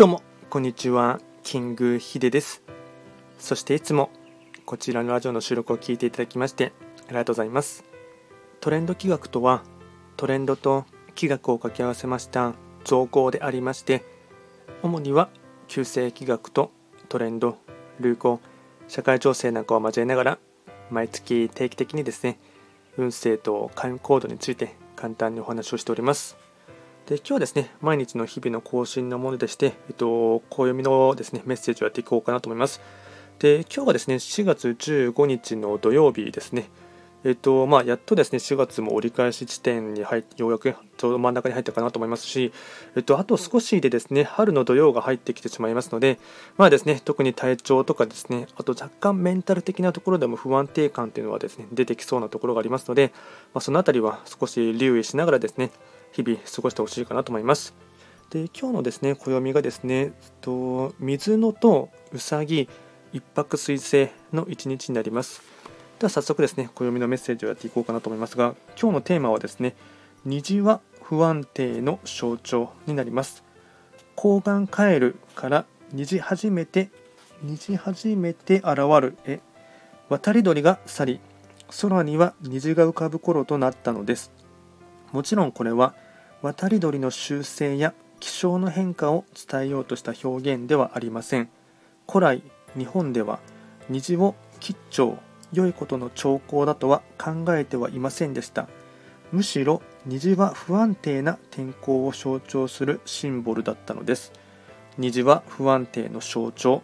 どうも、こんにちは。キングヒデです。そしていつもこちらのラジオの収録を聞いていただきましてありがとうございます。トレンド企画とは、トレンドと企画を掛け合わせました造語でありまして、主には旧世企画とトレンド、流行、社会情勢なんかを交えながら、毎月定期的にですね、運勢と開運コードについて簡単にお話をしております。で今日はですね、毎日の日々の更新のものでして、えっと、暦のですね、メッセージをやっていこうかなと思います。で、今日はですね、4月15日の土曜日ですね。えっと、まあ、やっとですね、4月も折り返し地点に入って、ようやくちょうど真ん中に入ったかなと思いますし、えっと、あと少しでですね、春の土曜が入ってきてしまいますので、まあですね、特に体調とかですね、あと若干メンタル的なところでも不安定感というのはですね、出てきそうなところがありますので、まあ、そのあたりは少し留意しながらですね、日々過ごしてほしいかなと思います。で今日のですね暦がですねと水野とうさぎ一泊水星の一日になります。では早速ですね暦のメッセージをやっていこうかなと思いますが今日のテーマはですね虹は不安定の象徴になります。抗が帰るから虹初めて虹初めて現るへ渡り鳥が去り空には虹が浮かぶ頃となったのですもちろんこれは渡り鳥の習性や気象の変化を伝えようとした表現ではありません。古来日本では虹を吉兆良いことの兆候だとは考えてはいませんでした。むしろ虹は不安定な天候を象徴するシンボルだったのです。虹は不安定の象徴。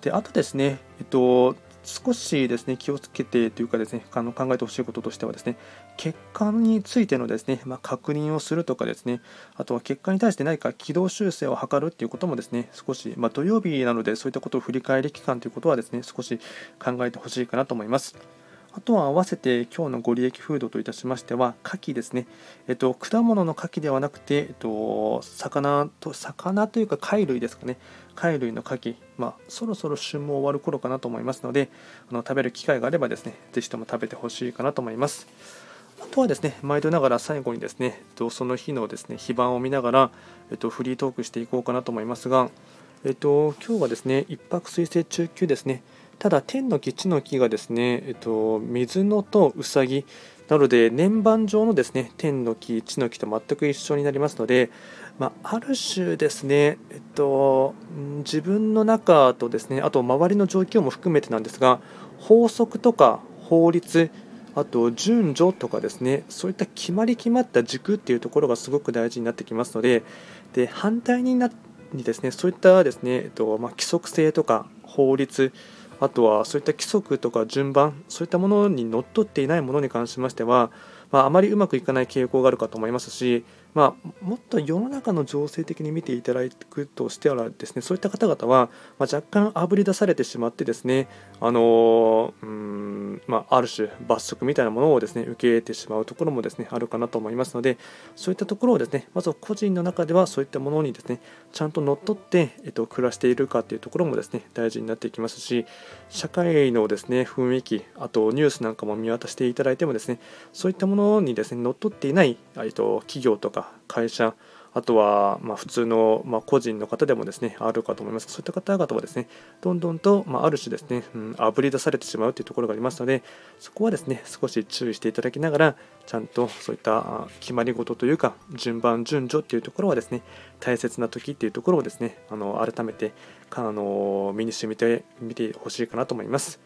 であとですね、えっと、少しですね気をつけてというかですねあの考えてほしいこととしてはですね結果についてのですね、まあ、確認をするとかですねあとは結果に対して何か軌道修正を図るということもですね少し、まあ、土曜日なのでそういったことを振り返り期間ということはですね少し考えてほしいかなと思います。あとは合わせて今日のご利益フードといたしましては、牡蠣ですね。えっと、果物の牡蠣ではなくて、えっと、魚と、魚というか貝類ですかね。貝類の牡蠣、まあ、そろそろ旬も終わる頃かなと思いますので、あの食べる機会があればですね、ぜひとも食べてほしいかなと思います。あとはですね、毎度ながら最後にですね、えっとその日のですね、非番を見ながら、えっと、フリートークしていこうかなと思いますが、えっと、今日はですね、一泊水星中級ですね、ただ天の木地の木がですね、えっと、水野とうさぎなので年番上のですね天の木地の木と全く一緒になりますので、まあ、ある種ですね、えっと、自分の中とですねあと周りの状況も含めてなんですが法則とか法律あと順序とかですねそういった決まり決まった軸っていうところがすごく大事になってきますのでで反対になにですねそういったですね、えっとまあ、規則性とか法律あとはそういった規則とか順番そういったものにのっとっていないものに関しましては、まあ、あまりうまくいかない傾向があるかと思いますし、まあ、もっと世の中の情勢的に見ていただくとしてはですねそういった方々は、まあ、若干あぶり出されてしまってですねあのうんまあ、ある種罰則みたいなものをですね受け入れてしまうところもですねあるかなと思いますのでそういったところをですねまず個人の中ではそういったものにですねちゃんと乗っ取って、えっと、暮らしているかというところもですね大事になっていきますし社会のですね雰囲気あとニュースなんかも見渡していただいてもですねそういったものにですね乗っ取っていない、えっと、企業とか会社あとはま普通のま個人の方でもですねあるかと思いますそういった方々はですねどんどんとまある種ですね、うん、あぶり出されてしまうというところがありますのでそこはですね少し注意していただきながらちゃんとそういった決まり事というか順番順序っていうところはですね大切な時っていうところをですねあの改めてあの身に染みてみてほしいかなと思います。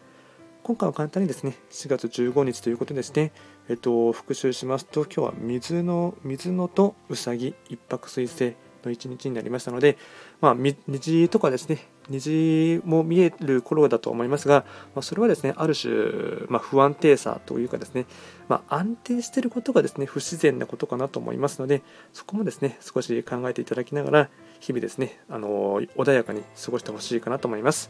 今回は簡単にですね、4月15日ということですね、えっと、復習しますと、今日は水の、水のとうさぎ一泊水星の一日になりましたので、まあ、虹とかですね、虹も見える頃だと思いますが、まあ、それはですね、ある種、まあ、不安定さというかですね、まあ、安定していることがですね、不自然なことかなと思いますので、そこもですね、少し考えていただきながら、日々ですね、あの穏やかに過ごしてほしいかなと思います。